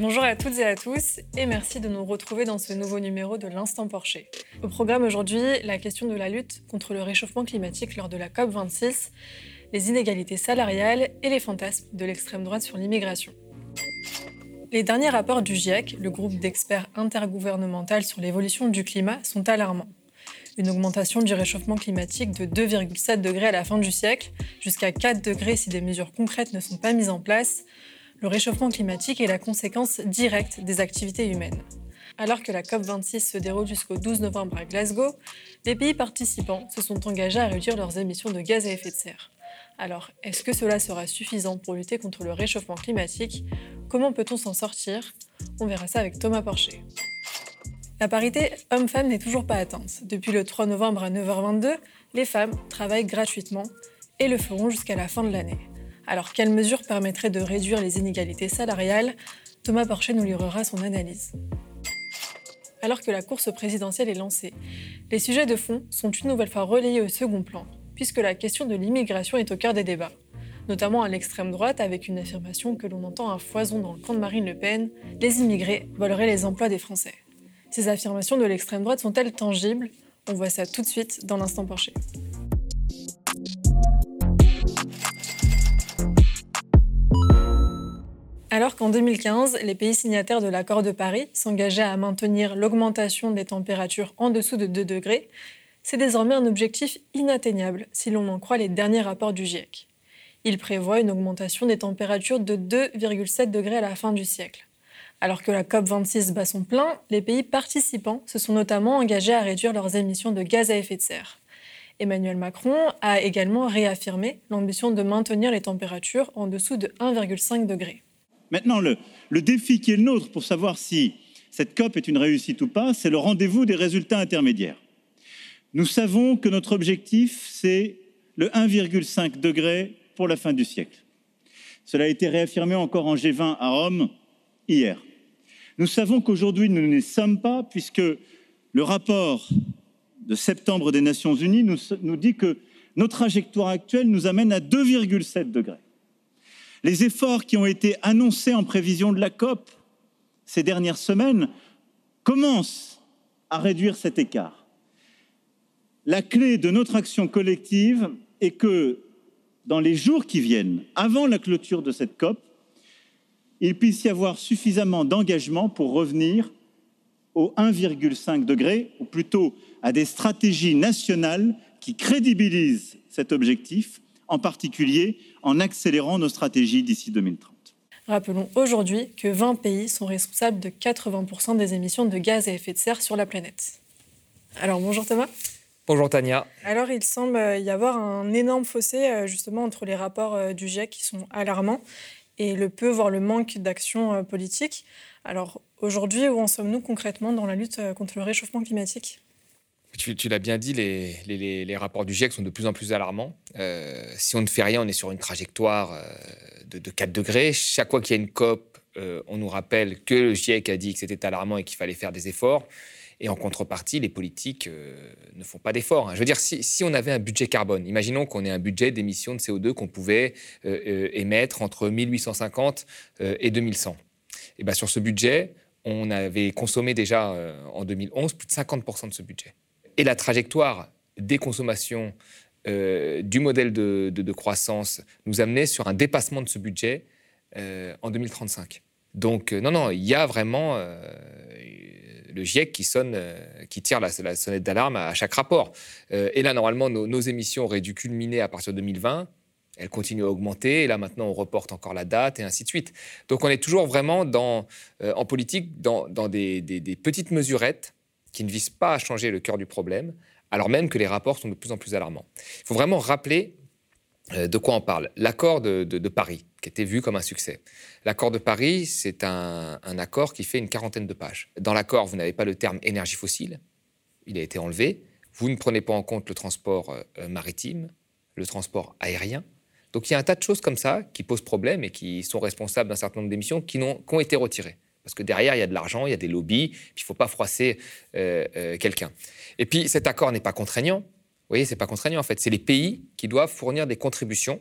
Bonjour à toutes et à tous et merci de nous retrouver dans ce nouveau numéro de l'Instant Porcher. Au programme aujourd'hui, la question de la lutte contre le réchauffement climatique lors de la COP26, les inégalités salariales et les fantasmes de l'extrême droite sur l'immigration. Les derniers rapports du GIEC, le groupe d'experts intergouvernemental sur l'évolution du climat, sont alarmants. Une augmentation du réchauffement climatique de 2,7 degrés à la fin du siècle, jusqu'à 4 degrés si des mesures concrètes ne sont pas mises en place, le réchauffement climatique est la conséquence directe des activités humaines. Alors que la COP26 se déroule jusqu'au 12 novembre à Glasgow, les pays participants se sont engagés à réduire leurs émissions de gaz à effet de serre. Alors, est-ce que cela sera suffisant pour lutter contre le réchauffement climatique? Comment peut-on s'en sortir? On verra ça avec Thomas Porcher. La parité homme-femme n'est toujours pas atteinte. Depuis le 3 novembre à 9h22, les femmes travaillent gratuitement et le feront jusqu'à la fin de l'année. Alors, quelles mesures permettraient de réduire les inégalités salariales? Thomas Porcher nous livrera son analyse. Alors que la course présidentielle est lancée, les sujets de fond sont une nouvelle fois relayés au second plan, puisque la question de l'immigration est au cœur des débats, notamment à l'extrême droite avec une affirmation que l'on entend à foison dans le camp de Marine Le Pen, les immigrés voleraient les emplois des Français. Ces affirmations de l'extrême droite sont-elles tangibles? On voit ça tout de suite dans l'instant Porcher. Alors qu'en 2015, les pays signataires de l'accord de Paris s'engageaient à maintenir l'augmentation des températures en dessous de 2 degrés, c'est désormais un objectif inatteignable si l'on en croit les derniers rapports du GIEC. Il prévoit une augmentation des températures de 2,7 degrés à la fin du siècle. Alors que la COP26 bat son plein, les pays participants se sont notamment engagés à réduire leurs émissions de gaz à effet de serre. Emmanuel Macron a également réaffirmé l'ambition de maintenir les températures en dessous de 1,5 degré. Maintenant, le, défi qui est le nôtre pour savoir si cette COP est une réussite ou pas, c'est le rendez-vous des résultats intermédiaires. Nous savons que notre objectif, c'est le 1,5 degré pour la fin du siècle. Cela a été réaffirmé encore en G20 à Rome hier. Nous savons qu'aujourd'hui, nous n'y sommes pas, puisque le rapport de septembre des Nations Unies nous, nous dit que nos trajectoires actuelles nous amènent à 2,7 degrés. Les efforts qui ont été annoncés en prévision de la COP ces dernières semaines commencent à réduire cet écart. La clé de notre action collective est que dans les jours qui viennent, avant la clôture de cette COP, il puisse y avoir suffisamment d'engagement pour revenir au 1,5 degré, ou plutôt à des stratégies nationales qui crédibilisent cet objectif en particulier en accélérant nos stratégies d'ici 2030. Rappelons aujourd'hui que 20 pays sont responsables de 80% des émissions de gaz à effet de serre sur la planète. Alors bonjour Thomas. Bonjour Tania. Alors il semble y avoir un énorme fossé euh, justement entre les rapports euh, du GIEC qui sont alarmants et le peu, voire le manque d'action euh, politique. Alors aujourd'hui, où en sommes-nous concrètement dans la lutte contre le réchauffement climatique? Tu, l'as bien dit, les, rapports du GIEC sont de plus en plus alarmants. Euh, si on ne fait rien, on est sur une trajectoire euh, de, 4 degrés. Chaque fois qu'il y a une COP, euh, on nous rappelle que le GIEC a dit que c'était alarmant et qu'il fallait faire des efforts. Et en contrepartie, les politiques ne font pas d'efforts. Hein. Je veux dire, si, on avait un budget carbone, imaginons qu'on ait un budget d'émissions de CO2 qu'on pouvait émettre entre 1850 et 2100. Et bien sur ce budget, on avait consommé déjà en 2011 plus de 50% de ce budget et la trajectoire des consommations euh, du modèle de, croissance nous amenait sur un dépassement de ce budget euh, en 2035. Donc, euh, non, non, il y a vraiment le GIEC qui sonne, qui tire la, sonnette d'alarme à, chaque rapport. et là, normalement, nos, émissions auraient dû culminer à partir de 2020. Elles continuent à augmenter. Et là, maintenant, on reporte encore la date et ainsi de suite. Donc, on est toujours vraiment en politique dans, des, des petites mesurettes qui ne vise pas à changer le cœur du problème, alors même que les rapports sont de plus en plus alarmants. Il faut vraiment rappeler euh, de quoi on parle. L'accord de, Paris, qui était vu comme un succès. L'accord de Paris, c'est un, accord qui fait une quarantaine de pages. Dans l'accord, vous n'avez pas le terme énergie fossile, il a été enlevé. Vous ne prenez pas en compte le transport euh, maritime, le transport aérien. Donc il y a un tas de choses comme ça qui posent problème et qui sont responsables d'un certain nombre d'émissions qui, qui ont été retirées. Parce que derrière, il y a de l'argent, il y a des lobbies, puis il ne faut pas froisser euh, euh, quelqu'un. Et puis cet accord n'est pas contraignant. Vous voyez, c'est pas contraignant en fait. C'est les pays qui doivent fournir des contributions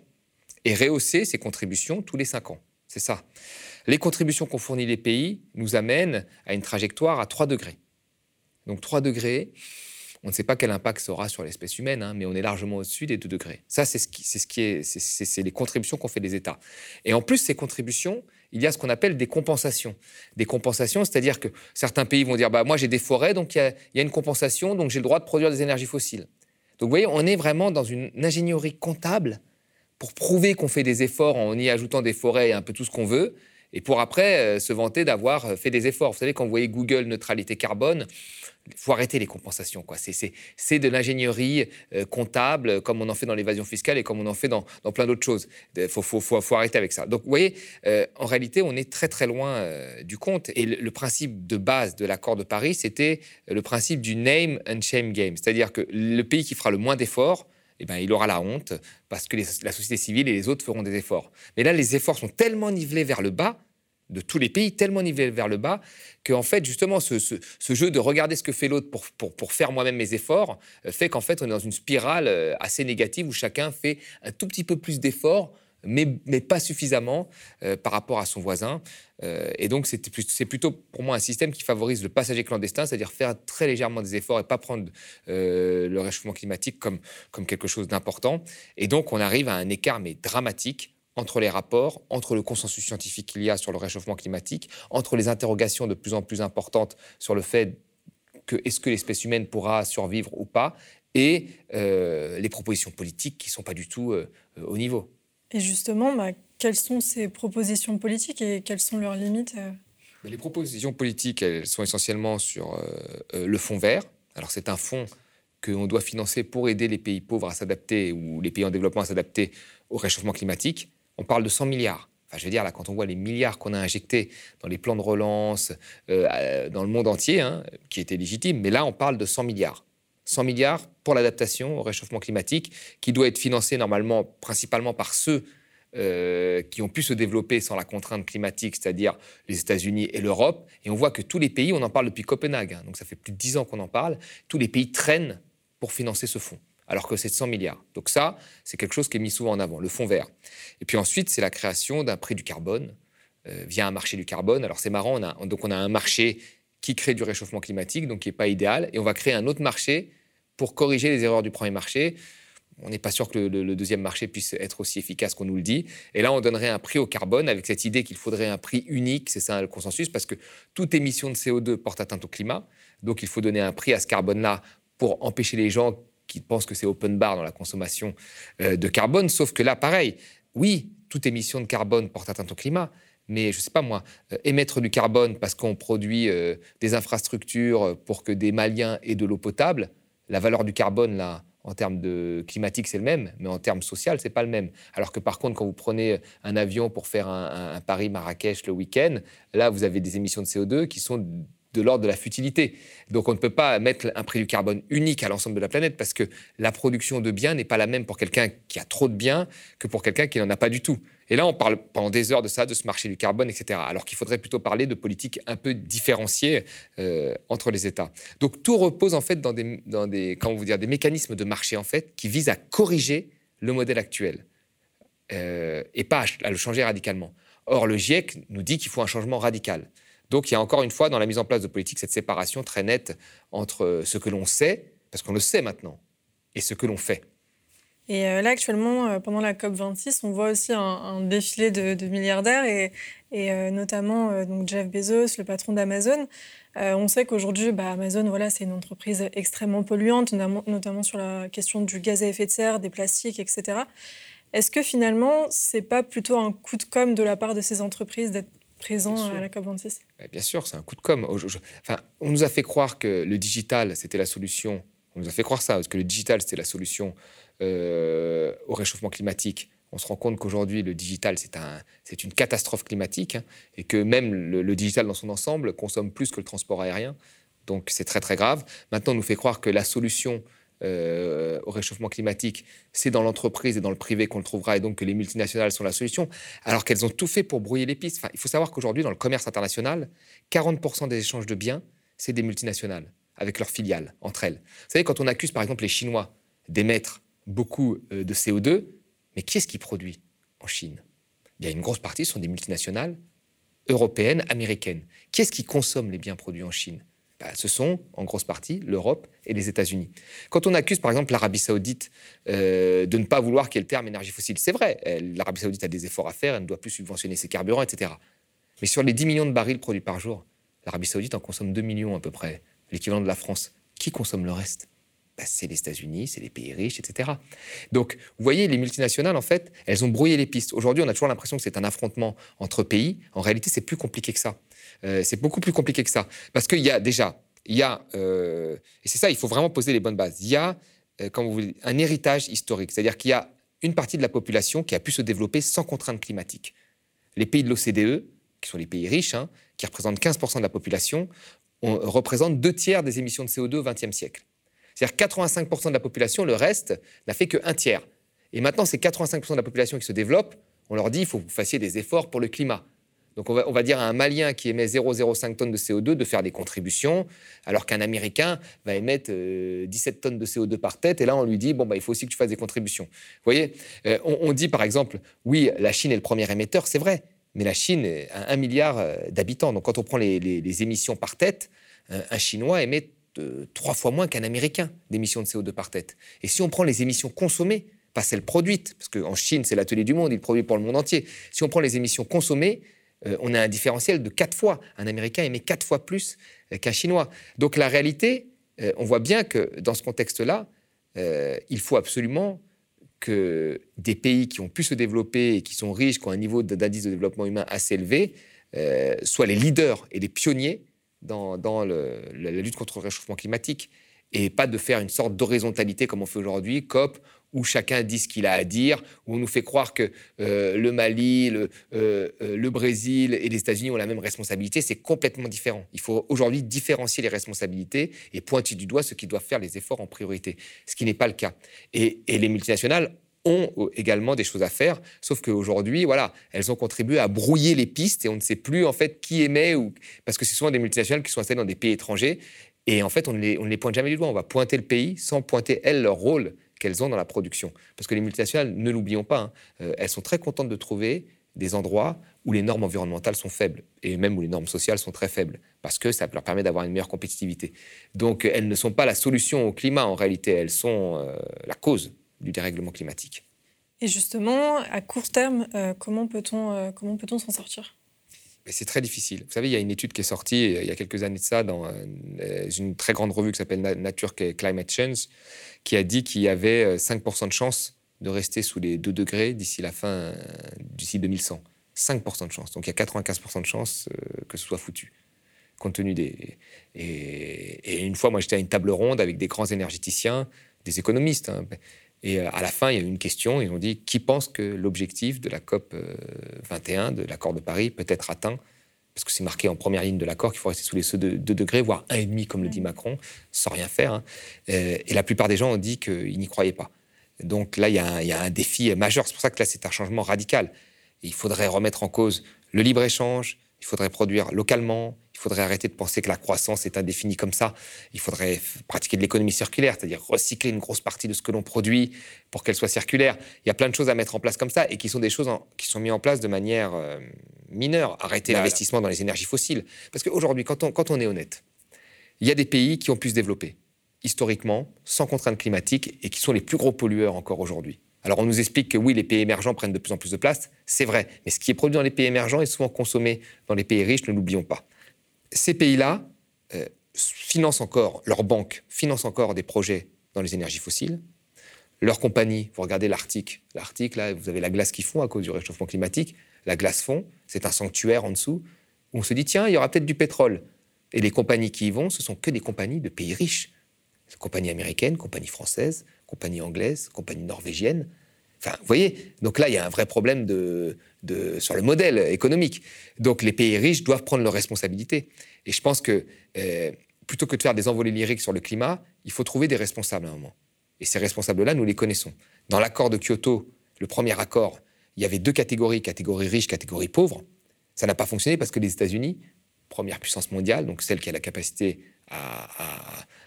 et rehausser ces contributions tous les cinq ans. C'est ça. Les contributions qu'ont fournies les pays nous amènent à une trajectoire à 3 degrés. Donc 3 degrés, on ne sait pas quel impact ça aura sur l'espèce humaine, hein, mais on est largement au-dessus des 2 degrés. Ça, ce ce c'est les contributions qu'ont fait les États. Et en plus, ces contributions, il y a ce qu'on appelle des compensations. Des compensations, c'est-à-dire que certains pays vont dire, bah moi j'ai des forêts, donc il y, a, une compensation, donc j'ai le droit de produire des énergies fossiles. Donc vous voyez, on est vraiment dans une ingénierie comptable pour prouver qu'on fait des efforts en y ajoutant des forêts et un peu tout ce qu'on veut, et pour après euh, se vanter d'avoir euh, fait des efforts. Vous savez, quand vous voyez Google neutralité carbone, faut arrêter les compensations. C'est de l'ingénierie euh, comptable, comme on en fait dans l'évasion fiscale et comme on en fait dans, plein d'autres choses. Il faut, faut, faut, arrêter avec ça. Donc, vous voyez, en réalité, on est très, très loin du compte. Et le, principe de base de l'accord de Paris, c'était le principe du name and shame game. C'est-à-dire que le pays qui fera le moins d'efforts, eh ben, il aura la honte parce que la société civile et les autres feront des efforts. Mais là, les efforts sont tellement nivelés vers le bas, de tous les pays, tellement nivelés vers le bas, qu'en fait, justement, ce, jeu de regarder ce que fait l'autre pour, faire moi-même mes efforts euh, fait qu'en fait, on est dans une spirale euh, assez négative où chacun fait un tout petit peu plus d'efforts mais, pas suffisamment euh, par rapport à son voisin. Et donc, c'est plutôt pour moi un système qui favorise le passager clandestin, c'est-à-dire faire très légèrement des efforts et pas prendre le réchauffement climatique comme, comme quelque chose d'important. Et donc, on arrive à un écart mais dramatique entre les rapports, entre le consensus scientifique qu'il y a sur le réchauffement climatique, entre les interrogations de plus en plus importantes sur le fait que est-ce que l'espèce humaine pourra survivre ou pas, et les propositions politiques qui ne sont pas du tout au niveau. Et justement, bah, quelles sont ces propositions politiques et quelles sont leurs limites euh? Les propositions politiques, elles sont essentiellement sur euh, euh, le fonds vert. Alors c'est un fonds qu'on doit financer pour aider les pays pauvres à s'adapter ou les pays en développement à s'adapter au réchauffement climatique. On parle de 100 milliards. Enfin, je veux dire, là, quand on voit les milliards qu'on a injectés dans les plans de relance dans le monde entier, hein, qui étaient légitimes, mais là, on parle de 100 milliards. 100 milliards pour l'adaptation au réchauffement climatique, qui doit être financé normalement principalement par ceux euh, qui ont pu se développer sans la contrainte climatique, c'est-à-dire les États-Unis et l'Europe. Et on voit que tous les pays, on en parle depuis Copenhague, hein, donc ça fait plus de 10 ans qu'on en parle, tous les pays traînent pour financer ce fonds, alors que c'est 100 milliards. Donc ça, c'est quelque chose qui est mis souvent en avant, le fonds vert. Et puis ensuite, c'est la création d'un prix du carbone euh, via un marché du carbone. Alors c'est marrant, on a, donc on a un marché qui crée du réchauffement climatique, donc qui n'est pas idéal, et on va créer un autre marché pour corriger les erreurs du premier marché. On n'est pas sûr que le, deuxième marché puisse être aussi efficace qu'on nous le dit. Et là, on donnerait un prix au carbone avec cette idée qu'il faudrait un prix unique, c'est ça le consensus, parce que toute émission de CO2 porte atteinte au climat. Donc il faut donner un prix à ce carbone-là pour empêcher les gens qui pensent que c'est open bar dans la consommation euh, de carbone. Sauf que là, pareil, oui, toute émission de carbone porte atteinte au climat, mais je ne sais pas moi, euh, émettre du carbone parce qu'on produit euh, des infrastructures pour que des Maliens aient de l'eau potable, la valeur du carbone, là, en termes de climatique, c'est le même, mais en termes social, c'est pas le même. Alors que par contre, quand vous prenez un avion pour faire un, Paris-Marrakech le week-end, là, vous avez des émissions de CO2 qui sont de l'ordre de la futilité. Donc on ne peut pas mettre un prix du carbone unique à l'ensemble de la planète parce que la production de biens n'est pas la même pour quelqu'un qui a trop de biens que pour quelqu'un qui n'en a pas du tout. Et là, on parle pendant des heures de ça, de ce marché du carbone, etc. Alors qu'il faudrait plutôt parler de politique un peu différenciée euh, entre les États. Donc tout repose en fait dans des, dans des, comment vous dire, des mécanismes de marché en fait qui visent à corriger le modèle actuel euh, et pas à, le changer radicalement. Or, le GIEC nous dit qu'il faut un changement radical. Donc il y a encore une fois dans la mise en place de politique cette séparation très nette entre ce que l'on sait, parce qu'on le sait maintenant, et ce que l'on fait. Et euh, là, actuellement, euh, pendant la COP26, on voit aussi un, défilé de, milliardaires et, euh, notamment donc Jeff Bezos, le patron d'Amazon. on sait qu'aujourd'hui, bah, Amazon, voilà, c'est une entreprise extrêmement polluante, notamment sur la question du gaz à effet de serre, des plastiques, etc. Est-ce que finalement, c'est pas plutôt un coup de com de la part de ces entreprises d'être présents à la COP26 Bien sûr, c'est un coup de com. Enfin, on nous a fait croire que le digital, c'était la solution. On nous a fait croire ça, parce que le digital, c'était la solution euh, au réchauffement climatique. On se rend compte qu'aujourd'hui, le digital, c'est un, une catastrophe climatique hein, et que même le, digital dans son ensemble consomme plus que le transport aérien. Donc c'est très très grave. Maintenant, on nous fait croire que la solution euh, au réchauffement climatique, c'est dans l'entreprise et dans le privé qu'on le trouvera, et donc que les multinationales sont la solution, alors qu'elles ont tout fait pour brouiller les pistes. Il faut savoir qu'aujourd'hui, dans le commerce international, 40% des échanges de biens, c'est des multinationales, avec leurs filiales, entre elles. Vous savez, quand on accuse par exemple les Chinois d'émettre beaucoup euh, de CO2, mais qui est-ce qui produit en Chine? Y a une grosse partie, sont des multinationales européenne, américaine. Qui est-ce qui consomme les biens produits en Chine? Bah, ce sont en grosse partie l'Europe et les États-Unis. Quand on accuse par exemple l'Arabie saoudite euh, de ne pas vouloir qu'il y ait le terme énergie fossile, c'est vrai, l'Arabie saoudite a des efforts à faire, elle ne doit plus subventionner ses carburants, etc. Mais sur les 10 millions de barils produits par jour, l'Arabie saoudite en consomme 2 millions à peu près, l'équivalent de la France. Qui consomme le reste? Bah, c'est les États-Unis, c'est les pays riches, etc. Donc, vous voyez, les multinationales, en fait, elles ont brouillé les pistes. Aujourd'hui, on a toujours l'impression que c'est un affrontement entre pays. En réalité, c'est plus compliqué que ça. Euh, c'est beaucoup plus compliqué que ça. Parce qu'il y a déjà, il y a, euh, et c'est ça, il faut vraiment poser les bonnes bases. Il y a, euh, vous voulez, un héritage historique. C'est-à-dire qu'il y a une partie de la population qui a pu se développer sans contraintes climatiques. Les pays de l'OCDE, qui sont les pays riches, hein, qui représentent 15% de la population, représentent deux tiers des émissions de CO2 au XXe siècle. C'est-à-dire 85% de la population, le reste n'a fait qu'un tiers. Et maintenant, ces 85% de la population qui se développe, on leur dit il faut que vous fassiez des efforts pour le climat. Donc on va, dire à un Malien qui émet 0,05 tonnes de CO2 de faire des contributions, alors qu'un Américain va émettre 17 euh, tonnes de CO2 par tête, et là on lui dit, bon, bah, il faut aussi que tu fasses des contributions. Vous voyez, euh, on, dit par exemple, oui, la Chine est le premier émetteur, c'est vrai, mais la Chine a un milliard euh, d'habitants. Donc quand on prend les émissions par tête, un Chinois émet trois fois moins qu'un Américain d'émissions de CO2 par tête. Et si on prend les émissions consommées, pas celles produites, parce qu'en Chine, c'est l'atelier du monde, il produit pour le monde entier. Si on prend les émissions consommées, euh, on a un différentiel de quatre fois. Un Américain émet quatre fois plus euh, qu'un Chinois. Donc la réalité, euh, on voit bien que dans ce contexte-là, il faut absolument que des pays qui ont pu se développer et qui sont riches, qui ont un niveau d'indice de développement humain assez élevé, soient les leaders et les pionniers dans, la lutte contre le réchauffement climatique et pas de faire une sorte d'horizontalité comme on fait aujourd'hui, COP, où chacun dit ce qu'il a à dire, où on nous fait croire que euh, le Mali, le, euh, euh, le, Brésil et les États-Unis ont la même responsabilité. C'est complètement différent. Il faut aujourd'hui différencier les responsabilités et pointer du doigt ceux qui doivent faire les efforts en priorité, ce qui n'est pas le cas. Et, les multinationales ont également des choses à faire, sauf qu'aujourd'hui, voilà, elles ont contribué à brouiller les pistes et on ne sait plus en fait qui émet ou parce que c'est souvent des multinationales qui sont installées dans des pays étrangers et en fait on ne les pointe jamais du doigt. On va pointer le pays sans pointer elles leur rôle qu'elles ont dans la production. Parce que les multinationales, ne l'oublions pas, hein, euh, elles sont très contentes de trouver des endroits où les normes environnementales sont faibles et même où les normes sociales sont très faibles parce que ça leur permet d'avoir une meilleure compétitivité. Donc elles ne sont pas la solution au climat en réalité, elles sont euh, la cause du dérèglement climatique. Et justement, à court terme, euh, comment peut-on euh, comment peut-on s'en sortir? C'est très difficile. Vous savez, il y a une étude qui est sortie il y a quelques années de ça dans euh, une très grande revue qui s'appelle Nature Climate Change, qui a dit qu'il y avait 5% de chance de rester sous les 2 degrés d'ici la fin, d'ici 2100. 5% de chance. Donc il y a 95% de chance que ce soit foutu, compte tenu des... Et, une fois, moi, j'étais à une table ronde avec des grands énergéticiens, des économistes, hein, et euh, à la fin, il y a eu une question. Ils ont dit qui pense que l'objectif de la COP 21, euh, de l'accord de Paris, peut être atteint? Parce que c'est marqué en première ligne de l'accord qu'il faut rester sous les 2 degrés, voire 1,5, comme le dit Macron, sans rien faire. Hein. Euh, et la plupart des gens ont dit qu'ils n'y croyaient pas. Donc là, il y, a un, il y, a un défi majeur. C'est pour ça que là, c'est un changement radical. il faudrait remettre en cause le libre-échange, il faudrait produire localement, il faudrait arrêter de penser que la croissance est indéfinie comme ça. Il faudrait pratiquer de l'économie circulaire, c'est-à-dire recycler une grosse partie de ce que l'on produit pour qu'elle soit circulaire. Il y a plein de choses à mettre en place comme ça et qui sont des choses qui sont mises en place de manière euh, mineure. Arrêter l'investissement dans les énergies fossiles. Parce qu'aujourd'hui, quand on, quand on est honnête, il y a des pays qui ont pu se développer historiquement, sans contraintes climatiques, et qui sont les plus gros pollueurs encore aujourd'hui. Alors on nous explique que oui, les pays émergents prennent de plus en plus de place, c'est vrai, mais ce qui est produit dans les pays émergents est souvent consommé dans les pays riches, ne l'oublions pas ces pays-là euh, financent encore, leurs banques financent encore des projets dans les énergies fossiles. Leurs compagnies, vous regardez l'Arctique, l'Arctique, là, vous avez la glace qui fond à cause du réchauffement climatique. La glace fond, c'est un sanctuaire en dessous où on se dit, tiens, il y aura peut-être du pétrole. Et les compagnies qui y vont, ce sont que des compagnies de pays riches. Compagnies américaines, compagnies françaises, compagnies anglaises, compagnies norvégiennes. Enfin, vous voyez, donc là, il y a un vrai problème sur le modèle économique. Donc les pays riches doivent prendre leurs responsabilités. Et je pense que euh, plutôt que de faire des envolées lyriques sur le climat, il faut trouver des responsables à un moment. Et ces responsables-là, nous les connaissons. Dans l'accord de Kyoto, le premier accord, il y avait deux catégories, catégorie riche, catégorie pauvre. Ça n'a pas fonctionné parce que les États-Unis, première puissance mondiale, donc celle qui a la capacité à,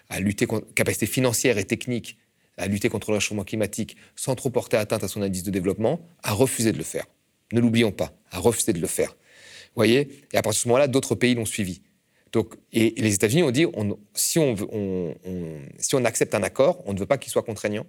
à lutter, capacité financière et technique à lutter contre le réchauffement climatique sans trop porter atteinte à son indice de développement, a refusé de le faire. Ne l'oublions pas, a refusé de le faire. voyez Et à partir de ce moment-là, d'autres pays l'ont suivi. Donc, et, les États-Unis ont dit si, on, si on accepte un accord, on ne veut pas qu'il soit contraignant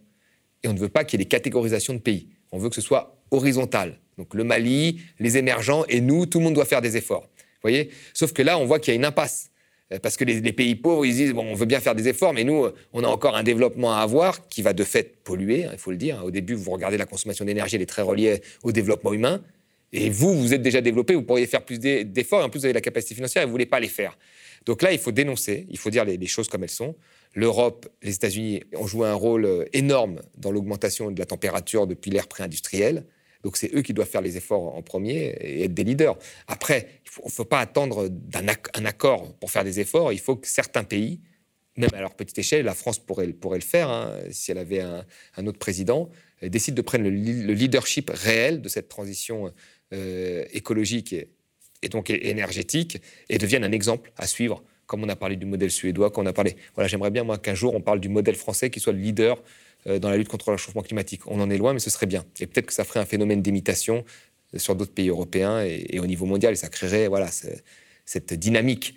et on ne veut pas qu'il y ait des catégorisations de pays. On veut que ce soit horizontal. Donc le Mali, les émergents et nous, tout le monde doit faire des efforts. voyez Sauf que là, on voit qu'il y a une impasse. Euh, parce que les, pays pauvres, ils disent, bon, on veut bien faire des efforts, mais nous, on a encore un développement à avoir qui va de fait polluer, hein, il faut le dire. Au début, vous regardez la consommation d'énergie, elle est très reliée au développement humain. Et vous, vous êtes déjà développé, vous pourriez faire plus d'efforts, et en plus, vous avez la capacité financière et vous ne voulez pas les faire. Donc là, il faut dénoncer, il faut dire les, choses comme elles sont. L'Europe, les États-Unis ont joué un rôle euh, énorme dans l'augmentation de la température depuis l'ère pré-industrielle. Donc c'est eux qui doivent faire les efforts en premier et être des leaders. Après, il ne faut, pas attendre un accord pour faire des efforts. Il faut que certains pays, même à leur petite échelle, la France pourrait, le faire hein, si elle avait un, autre président, euh, décident de prendre le, leadership réel de cette transition euh, écologique et, donc énergétique et deviennent un exemple à suivre. Comme on a parlé du modèle suédois, qu'on a parlé. Voilà, j'aimerais bien moi qu'un jour on parle du modèle français qui soit le leader dans la lutte contre le réchauffement climatique. On en est loin, mais ce serait bien. Et peut-être que ça ferait un phénomène d'imitation euh, sur d'autres pays européens et, au niveau mondial, et ça créerait voilà, cette dynamique.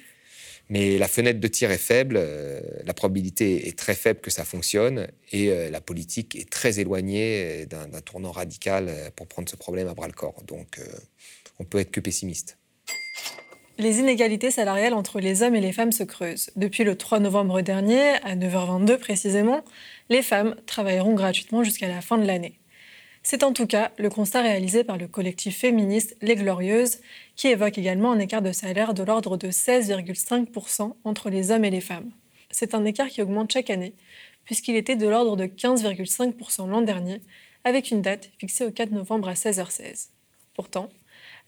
Mais la fenêtre de tir est faible, euh, la probabilité est très faible que ça fonctionne, et la politique est très éloignée d'un tournant radical pour prendre ce problème à bras le corps. Donc, on peut être que pessimiste. Les inégalités salariales entre les hommes et les femmes se creusent. Depuis le 3 novembre dernier, à 9h22 précisément, les femmes travailleront gratuitement jusqu'à la fin de l'année. C'est en tout cas le constat réalisé par le collectif féministe Les Glorieuses, qui évoque également un écart de salaire de l'ordre de 16,5% entre les hommes et les femmes. C'est un écart qui augmente chaque année, puisqu'il était de l'ordre de 15,5% l'an dernier, avec une date fixée au 4 novembre à 16h16. Pourtant,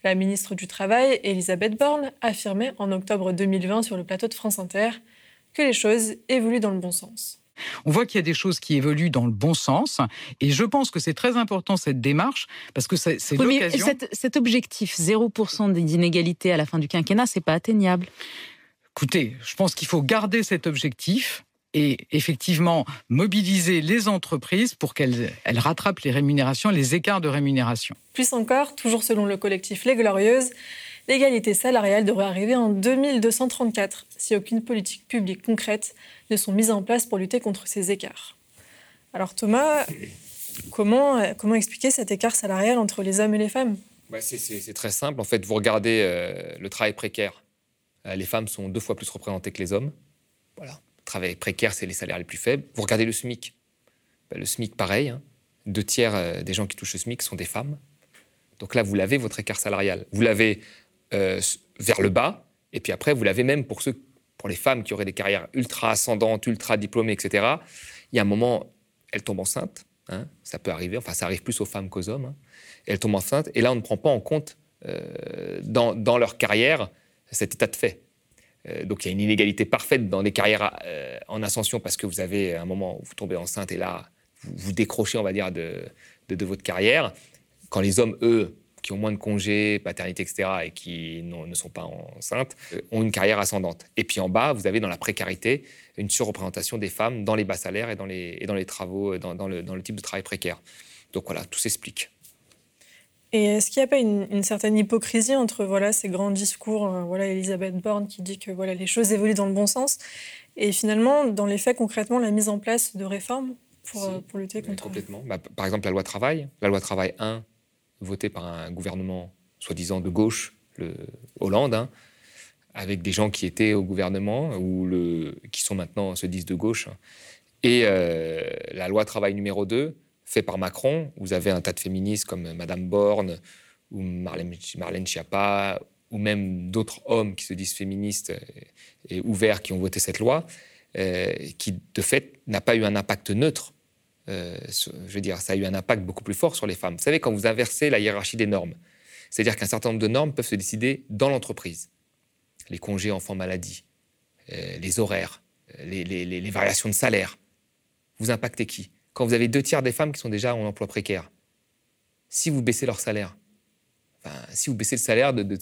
la ministre du Travail, Elisabeth Borne, affirmait en octobre 2020 sur le plateau de France Inter que les choses évoluent dans le bon sens. On voit qu'il y a des choses qui évoluent dans le bon sens. Et je pense que c'est très important cette démarche parce que c'est l'occasion. Cet, cet objectif 0% d'inégalité à la fin du quinquennat, c'est pas atteignable. Écoutez, je pense qu'il faut garder cet objectif et effectivement mobiliser les entreprises pour qu'elles rattrapent les rémunérations, les écarts de rémunération. Plus encore, toujours selon le collectif Les Glorieuses, l'égalité salariale devrait arriver en 2234 si aucune politique publique concrète ne sont mises en place pour lutter contre ces écarts. Alors Thomas, comment, comment expliquer cet écart salarial entre les hommes et les femmes? Bah, C'est très simple. En fait, vous regardez euh, le travail précaire. Euh, les femmes sont deux fois plus représentées que les hommes. Voilà travail précaire, c'est les salaires les plus faibles. Vous regardez le SMIC. Ben, le SMIC, pareil. Hein. Deux tiers euh, des gens qui touchent le SMIC sont des femmes. Donc là, vous l'avez, votre écart salarial. Vous l'avez euh, vers le bas, et puis après, vous l'avez même pour, ceux, pour les femmes qui auraient des carrières ultra ascendantes, ultra diplômées, etc. Il y a un moment, elles tombent enceintes. Hein. ça peut arriver, enfin, ça arrive plus aux femmes qu'aux hommes. Hein. elles tombent enceintes, et là, on ne prend pas en compte euh, dans, dans leur carrière cet état de fait. Euh, donc il y a une inégalité parfaite dans les carrières en ascension parce que vous avez un moment où vous tombez enceinte et là, vous, vous décrochez, on va dire, de, de, votre carrière. Quand les hommes, eux, qui ont moins de congés, paternité, etc., et qui ne sont pas enceintes, euh, ont une carrière ascendante. Et puis en bas, vous avez dans la précarité une surreprésentation des femmes dans les bas salaires et dans les, et dans les travaux, dans, dans, le, dans le type de travail précaire. Donc voilà, tout s'explique. Et est-ce qu'il n'y a pas une, certaine hypocrisie entre voilà, ces grands discours, euh, voilà, Elisabeth Borne qui dit que voilà, les choses évoluent dans le bon sens, et finalement, dans les faits, concrètement, la mise en place de réformes pour, euh, pour lutter contre... Complètement. Bah, par exemple, la loi travail. La loi travail 1, votée par un gouvernement soi-disant de gauche, le Hollande, hein, avec des gens qui étaient au gouvernement ou qui sont maintenant se disent de gauche. Et euh, la loi travail numéro 2, fait par Macron. Vous avez un tas de féministes comme Madame Borne ou Marlène, Marlène ou même d'autres hommes qui se disent féministes et ouverts qui ont voté cette loi, euh, qui de fait n'a pas eu un impact neutre. Euh, je veux dire, ça a eu un impact beaucoup plus fort sur les femmes. Vous savez, quand vous inversez la hiérarchie des normes, c'est-à-dire qu'un certain nombre de normes peuvent se décider dans l'entreprise. Les congés enfants maladie, euh, les horaires, les, les variations de salaire. Vous impactez qui? Quand vous avez deux tiers des femmes qui sont déjà en emploi précaire, si vous baissez leur salaire, si vous baissez le salaire de,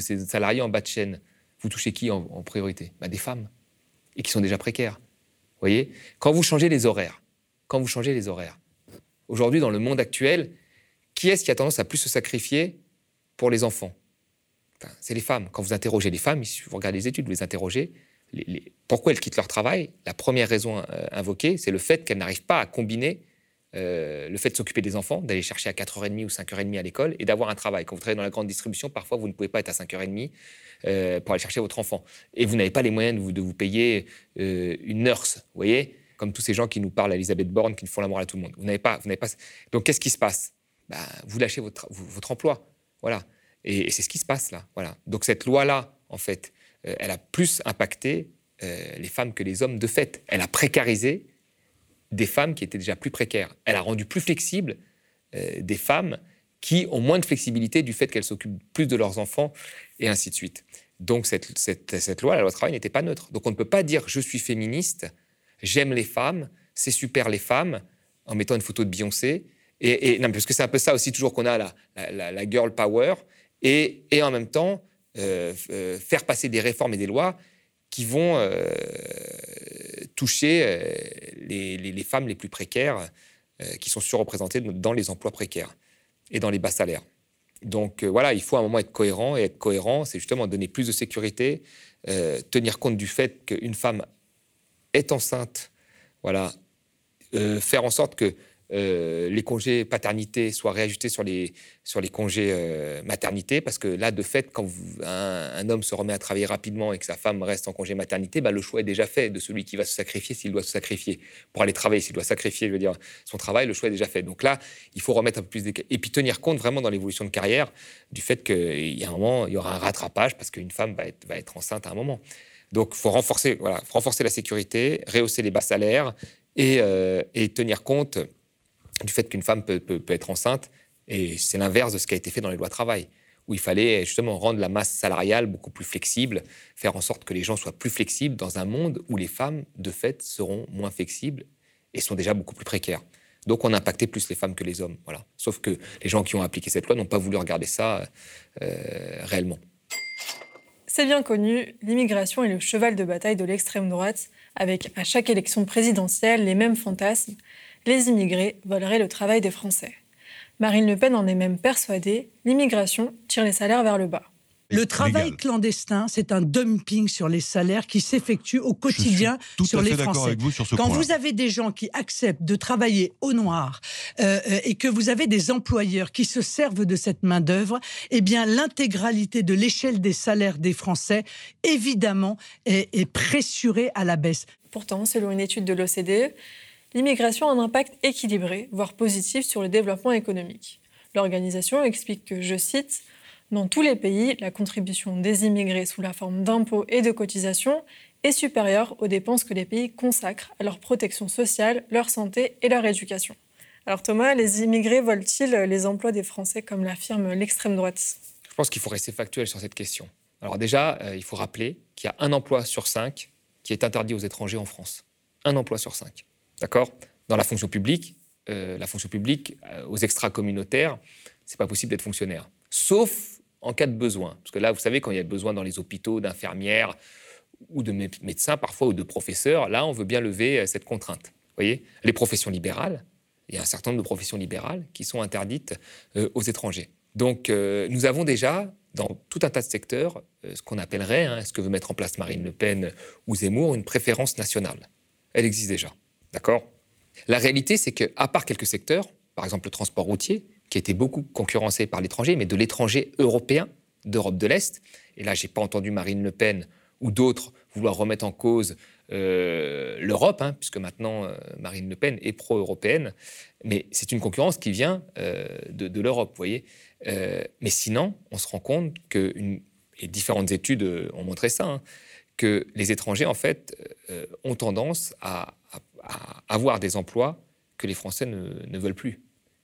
ces, salariés en bas de chaîne, vous touchez qui en, priorité? Bah, Des femmes, et qui sont déjà précaires. voyez? Quand vous changez les horaires, quand vous changez les horaires, aujourd'hui, dans le monde actuel, qui est-ce qui a tendance à plus se sacrifier pour les enfants? C'est les femmes. Quand vous interrogez les femmes, vous regardez les études, vous les interrogez, pourquoi elles quittent leur travail? La première raison euh, invoquée, c'est le fait qu'elles n'arrivent pas à combiner euh, le fait de s'occuper des enfants, d'aller chercher à 4h30 ou 5h30 à l'école et d'avoir un travail. Quand vous travaillez dans la grande distribution, parfois vous ne pouvez pas être à 5h30 euh, pour aller chercher votre enfant. Et vous n'avez pas les moyens de vous, payer une nurse, vous voyez? Comme tous ces gens qui nous parlent à Elisabeth Borne, qui font la morale à tout le monde. Vous n'avez pas, vous n'avez pas. Donc qu'est-ce qui se passe? Bah, Vous lâchez votre, votre emploi. Voilà. Et, c'est ce qui se passe là. Voilà. Donc cette loi-là, en fait, euh, elle a plus impacté euh, les femmes que les hommes de fait. Elle a précarisé des femmes qui étaient déjà plus précaires. Elle a rendu plus flexibles euh, des femmes qui ont moins de flexibilité du fait qu'elles s'occupent plus de leurs enfants, et ainsi de suite. Donc cette, cette, loi, la loi travail, n'était pas neutre. Donc on ne peut pas dire je suis féministe, j'aime les femmes, c'est super les femmes, en mettant une photo de Beyoncé. Et, parce que c'est un peu ça aussi toujours qu'on a la, girl power, et, et en même temps, euh, euh, faire passer des réformes et des lois qui vont euh, toucher les, femmes les plus précaires qui sont surreprésentées dans les emplois précaires et dans les bas salaires. Donc voilà, il faut à un moment être cohérent et être cohérent, c'est justement donner plus de sécurité, tenir compte du fait qu'une femme est enceinte, voilà, faire en sorte que euh, les congés paternité soient réajustés sur les, sur les congés euh, maternité, parce que là, de fait, quand un, homme se remet à travailler rapidement et que sa femme reste en congé maternité, bah, le choix est déjà fait de celui qui va se sacrifier s'il doit se sacrifier pour aller travailler, s'il doit sacrifier, je veux dire, son travail, le choix est déjà fait. Donc là, il faut remettre un peu plus Et puis tenir compte vraiment dans l'évolution de carrière du fait qu'il y a un moment, il y aura un rattrapage parce qu'une femme va être, va être enceinte à un moment. Donc, faut renforcer, voilà, renforcer la sécurité, rehausser les bas salaires et, euh, tenir compte du fait qu'une femme peut, être enceinte. Et c'est l'inverse de ce qui a été fait dans les lois travail, où il fallait justement rendre la masse salariale beaucoup plus flexible, faire en sorte que les gens soient plus flexibles dans un monde où les femmes, de fait, seront moins flexibles et sont déjà beaucoup plus précaires. Donc on a impacté plus les femmes que les hommes. Voilà. Sauf que les gens qui ont appliqué cette loi n'ont pas voulu regarder ça euh, réellement. C'est bien connu, l'immigration est le cheval de bataille de l'extrême droite, avec à chaque élection présidentielle les mêmes fantasmes, les immigrés voleraient le travail des Français. Marine Le Pen en est même persuadée, l'immigration tire les salaires vers le bas. Le travail clandestin, c'est un dumping sur les salaires qui s'effectue au quotidien sur les Français. Quand vous avez des gens qui acceptent de travailler au noir euh, euh, et que vous avez des employeurs qui se servent de cette main d'œuvre, eh bien l'intégralité de l'échelle des salaires des Français, évidemment, est, est pressurée à la baisse. Pourtant, selon une étude de l'OCDE, l'immigration a un impact équilibré, voire positif, sur le développement économique. L'organisation explique que, je cite, dans tous les pays, la contribution des immigrés sous la forme d'impôts et de cotisations est supérieure aux dépenses que les pays consacrent à leur protection sociale, leur santé et leur éducation. Alors Thomas, les immigrés volent-ils les emplois des Français comme l'affirme l'extrême droite? Je pense qu'il faut rester factuel sur cette question. Alors déjà, euh, il faut rappeler qu'il y a un emploi sur cinq qui est interdit aux étrangers en France. Un emploi sur cinq. D'accord? Dans la fonction publique, euh, la fonction publique, euh, aux extra-communautaires, c'est pas possible d'être fonctionnaire. Sauf en cas de besoin. Parce que là, vous savez, quand il y a besoin dans les hôpitaux d'infirmières ou de médecins parfois ou de professeurs, là, on veut bien lever euh, cette contrainte. Vous voyez? Les professions libérales, il y a un certain nombre de professions libérales qui sont interdites aux étrangers. Donc, nous avons déjà, dans tout un tas de secteurs, ce qu'on appellerait, hein, ce que veut mettre en place Marine Le Pen ou Zemmour, une préférence nationale. Elle existe déjà. D'accord? La réalité, c'est qu'à part quelques secteurs, par exemple le transport routier, qui a été beaucoup concurrencé par l'étranger, mais de l'étranger européen, d'Europe de l'Est, et là, j'ai pas entendu Marine Le Pen ou d'autres vouloir remettre en cause euh, l'Europe, hein, puisque maintenant euh, Marine Le Pen est pro-européenne, mais c'est une concurrence qui vient euh, de, l'Europe, vous voyez. mais sinon, on se rend compte que, et différentes études ont montré ça, hein, que les étrangers, en fait, ont tendance à, à avoir des emplois que les Français ne, veulent plus.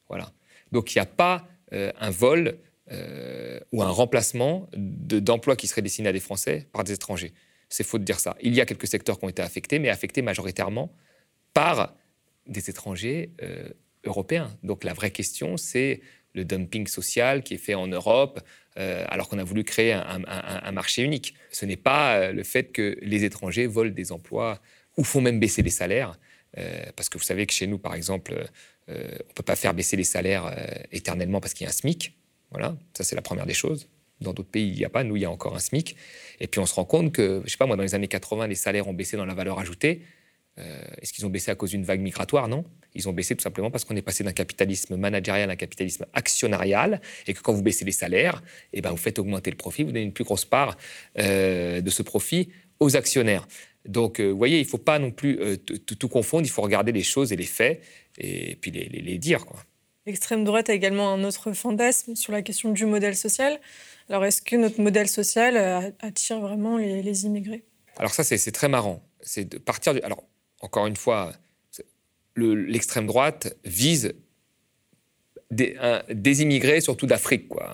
Voilà. Donc il n'y a pas euh, un vol euh, ou un remplacement d'emplois qui seraient destinés à des Français par des étrangers. C'est faux de dire ça. Il y a quelques secteurs qui ont été affectés, mais affectés majoritairement par des étrangers euh, européens. Donc la vraie question, c'est le dumping social qui est fait en Europe, alors qu'on a voulu créer un, marché unique. Ce n'est pas le fait que les étrangers volent des emplois ou font même baisser les salaires. Parce que vous savez que chez nous, par exemple, on ne peut pas faire baisser les salaires euh, éternellement parce qu'il y a un SMIC. Voilà, ça c'est la première des choses. Dans d'autres pays, il n'y a pas. Nous, il y a encore un SMIC. Et puis on se rend compte que, je sais pas, moi, dans les années 80, les salaires ont baissé dans la valeur ajoutée. Euh, est-ce qu'ils ont baissé à cause d'une vague migratoire? Non. Ils ont baissé tout simplement parce qu'on est passé d'un capitalisme managérial à un capitalisme actionnarial et que quand vous baissez les salaires, eh ben, vous faites augmenter le profit, vous donnez une plus grosse part euh, de ce profit aux actionnaires. Donc, vous voyez, il ne faut pas non plus tout confondre, il faut regarder les choses et les faits et puis les, les dire. Quoi. L'extrême droite a également un autre fantasme sur la question du modèle social. Alors, est-ce que notre modèle social euh, attire vraiment les, immigrés? Alors ça, c'est très marrant. C'est de partir. Du... Alors, encore une fois, l'extrême droite vise des, des immigrés, surtout d'Afrique, quoi.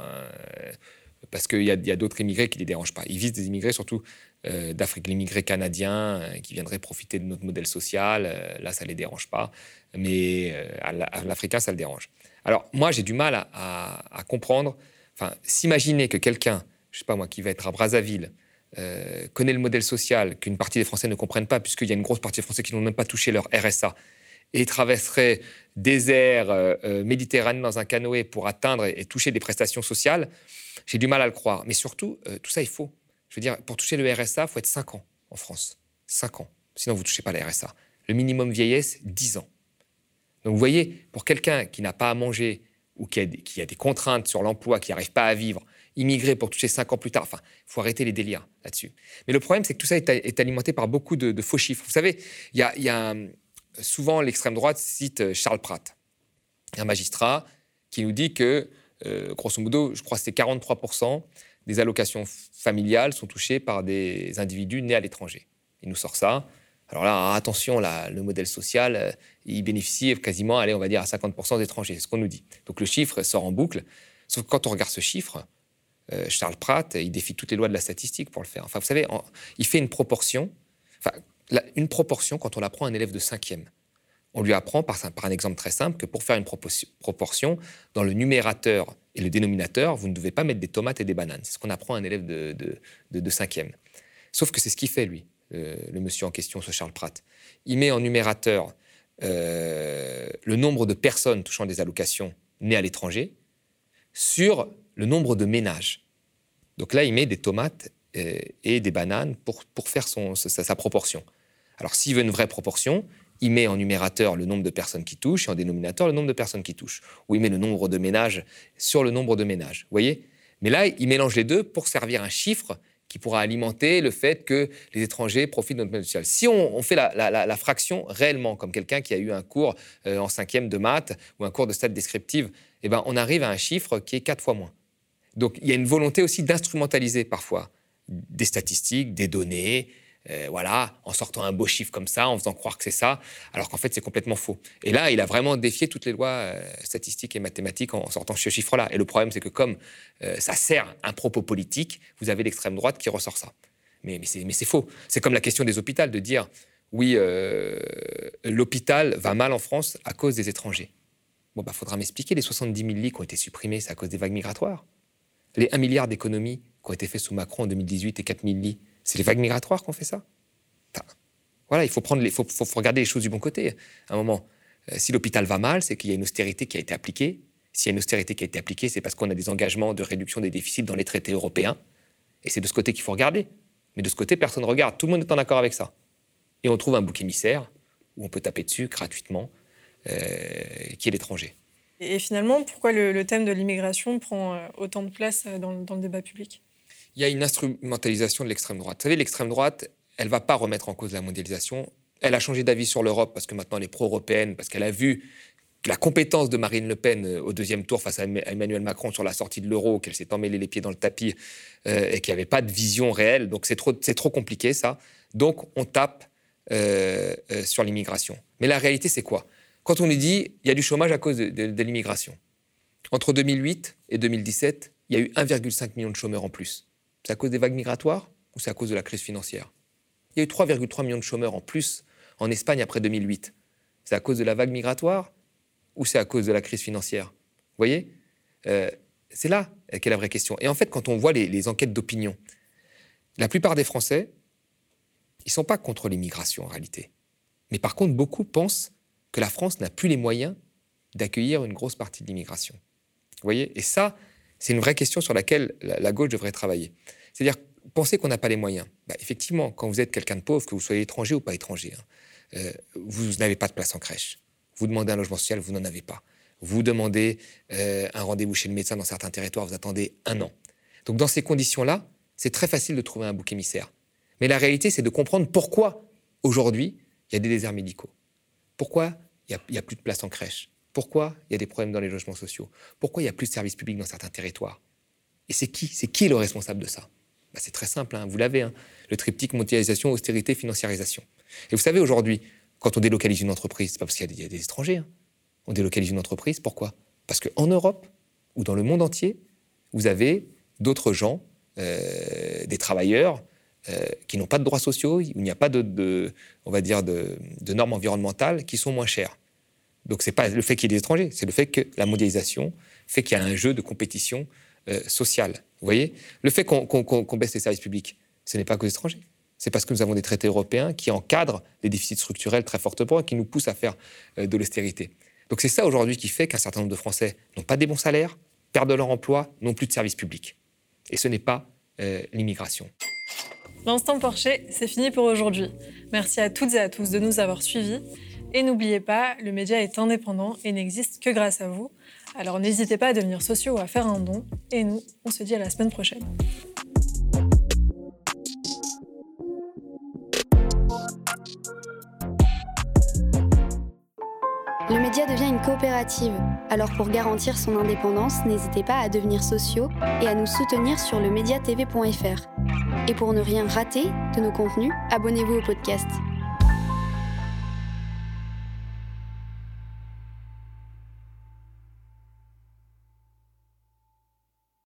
Parce qu'il y a, d'autres immigrés qui ne les dérangent pas. Ils visent des immigrés surtout euh, d'Afrique, l'immigré canadien euh, qui viendrait profiter de notre modèle social. là, ça ne les dérange pas. Mais à l'Africain, ça le dérange. Alors, moi, j'ai du mal à, comprendre, enfin, s'imaginer que quelqu'un, je sais pas moi, qui va être à Brazzaville, euh, connaît le modèle social qu'une partie des Français ne comprennent pas, puisqu'il y a une grosse partie des Français qui n'ont même pas touché leur RSA, et traverserait désert euh, euh, méditerranéen dans un canoë pour atteindre et, toucher des prestations sociales, j'ai du mal à le croire. Mais surtout, tout ça est faux. Je veux dire, pour toucher le RSA, il faut être 5 ans en France. 5 ans. Sinon, vous ne touchez pas le RSA. Le minimum vieillesse, 10 ans. Donc vous voyez, pour quelqu'un qui n'a pas à manger ou qui a, des, contraintes sur l'emploi, qui n'arrive pas à vivre, immigrer pour toucher cinq ans plus tard, enfin, il faut arrêter les délires là-dessus. Mais le problème, c'est que tout ça est, alimenté par beaucoup de, faux chiffres. Vous savez, il y a, souvent l'extrême droite cite euh, Charles Pratt, un magistrat qui nous dit que, euh, grosso modo, je crois que c'est 43% des allocations familiales sont touchées par des individus nés à l'étranger. Il nous sort ça. Alors là, attention, le modèle social, euh, il bénéficie quasiment, allez, on va dire, à 50% d'étrangers, c'est ce qu'on nous dit. Donc le chiffre sort en boucle. Sauf que quand on regarde ce chiffre, euh, Charles Pratt, il défie toutes les lois de la statistique pour le faire. Enfin, vous savez, il fait une proportion, une proportion quand on apprend à un élève de cinquième. On lui apprend, par, un exemple très simple, que pour faire une proportion, dans le numérateur et le dénominateur, vous ne devez pas mettre des tomates et des bananes. C'est ce qu'on apprend à un élève de, cinquième. Sauf que c'est ce qu'il fait, lui. Euh, le monsieur en question, ce Charles Pratt. Il met en numérateur euh, le nombre de personnes touchant des allocations nées à l'étranger sur le nombre de ménages. Donc là, il met des tomates euh, et des bananes pour, faire sa, proportion. Alors s'il veut une vraie proportion, il met en numérateur le nombre de personnes qui touchent et en dénominateur le nombre de personnes qui touchent. Ou il met le nombre de ménages sur le nombre de ménages. Vous voyez? Mais là, il mélange les deux pour servir un chiffre qui pourra alimenter le fait que les étrangers profitent de notre modèle social. Si on, fait la, fraction réellement, comme quelqu'un qui a eu un cours euh, en cinquième de maths ou un cours de stats descriptive, eh ben, on arrive à un chiffre qui est quatre fois moins. Donc il y a une volonté aussi d'instrumentaliser parfois des statistiques, des données, euh, voilà, en sortant un beau chiffre comme ça, en faisant croire que c'est ça, alors qu'en fait c'est complètement faux. Et là, il a vraiment défié toutes les lois euh, statistiques et mathématiques en, sortant ce chiffre-là. Et le problème, c'est que comme euh, ça sert un propos politique, vous avez l'extrême droite qui ressort ça. Mais, c'est faux. C'est comme la question des hôpitaux, de dire oui, l'hôpital va mal en France à cause des étrangers. Bon, bah, faudra m'expliquer les 70 000 lits qui ont été supprimés, c'est à cause des vagues migratoires. Les 1 milliard d'économies qui ont été faites sous Macron en 2018 et 4 000 lits, c'est les vagues migratoires qui ont fait ça. voilà, il faut, prendre les, faut, regarder les choses du bon côté. À un moment, euh, si l'hôpital va mal, c'est qu'il y a une austérité qui a été appliquée. S'il y a une austérité qui a été appliquée, c'est parce qu'on a des engagements de réduction des déficits dans les traités européens. Et c'est de ce côté qu'il faut regarder. Mais de ce côté, personne ne regarde. Tout le monde est en accord avec ça. Et on trouve un bouc émissaire où on peut taper dessus gratuitement, euh, qui est l'étranger. Et finalement, pourquoi le, thème de l'immigration prend euh, autant de place dans le débat public? Il y a une instrumentalisation de l'extrême droite. Vous savez, l'extrême droite, elle ne va pas remettre en cause la mondialisation. Elle a changé d'avis sur l'Europe parce que maintenant elle est pro-européenne, parce qu'elle a vu la compétence de Marine Le Pen euh, au deuxième tour face à Emmanuel Macron sur la sortie de l'euro, qu'elle s'est emmêlée les pieds dans le tapis euh, et qu'il n'y avait pas de vision réelle. Donc c'est trop, compliqué ça. Donc on tape euh, sur l'immigration. Mais la réalité, c'est quoi? Quand on nous dit il y a du chômage à cause de l'immigration, entre 2008 et 2017, il y a eu 1,5 million de chômeurs en plus. C'est à cause des vagues migratoires ou c'est à cause de la crise financière? Il y a eu 3,3 millions de chômeurs en plus en Espagne après 2008. C'est à cause de la vague migratoire ou c'est à cause de la crise financière? Vous voyez? Euh, C'est là qu'est la vraie question. Et en fait, quand on voit les, enquêtes d'opinion, la plupart des Français, ils ne sont pas contre l'immigration en réalité. Mais par contre, beaucoup pensent que la France n'a plus les moyens d'accueillir une grosse partie de l'immigration. Vous voyez? Et ça, C'est une vraie question sur laquelle la, gauche devrait travailler. C'est-à-dire, penser qu'on n'a pas les moyens. Bah, effectivement, quand vous êtes quelqu'un de pauvre, que vous soyez étranger ou pas étranger, hein, euh, vous n'avez pas de place en crèche. Vous demandez un logement social, vous n'en avez pas. Vous demandez euh, un rendez-vous chez le médecin dans certains territoires, vous attendez un an. Donc dans ces conditions-là, c'est très facile de trouver un bouc émissaire. Mais la réalité, c'est de comprendre pourquoi aujourd'hui, il y a des déserts médicaux. Pourquoi il n'y a, plus de place en crèche? Pourquoi il y a des problèmes dans les logements sociaux? Pourquoi il n'y a plus de services publics dans certains territoires? Et c'est qui C'est qui le responsable de ça? Bah, C'est très simple, hein, vous l'avez, hein. le triptyque mondialisation, austérité, financiarisation. Et vous savez, aujourd'hui, quand on délocalise une entreprise, c'est pas parce qu'il y, a des étrangers. Hein. On délocalise une entreprise, pourquoi? Parce qu'en Europe ou dans le monde entier, vous avez d'autres gens, euh, des travailleurs, euh, qui n'ont pas de droits sociaux, où il n'y a pas de, on va dire, de, normes environnementales qui sont moins chères. Donc c'est pas le fait qu'il y ait des étrangers, c'est le fait que la mondialisation fait qu'il y a un jeu de compétition euh, sociale. Vous voyez? Le fait qu'on baisse les services publics, ce n'est pas les étrangers c'est parce que nous avons des traités européens qui encadrent les déficits structurels très fortement et qui nous poussent à faire euh, de l'austérité. Donc c'est ça aujourd'hui qui fait qu'un certain nombre de Français n'ont pas des bons salaires, perdent leur emploi, n'ont plus de services publics. Et ce n'est pas euh, l'immigration. L'instant Porcher, c'est fini pour aujourd'hui. Merci à toutes et à tous de nous avoir suivis. Et n'oubliez pas, le média est indépendant et n'existe que grâce à vous. Alors n'hésitez pas à devenir sociaux ou à faire un don. Et nous, on se dit à la semaine prochaine. Le média devient une coopérative, alors pour garantir son indépendance, n'hésitez pas à devenir sociaux et à nous soutenir sur le mediatv.fr. Et pour ne rien rater de nos contenus, abonnez-vous au podcast.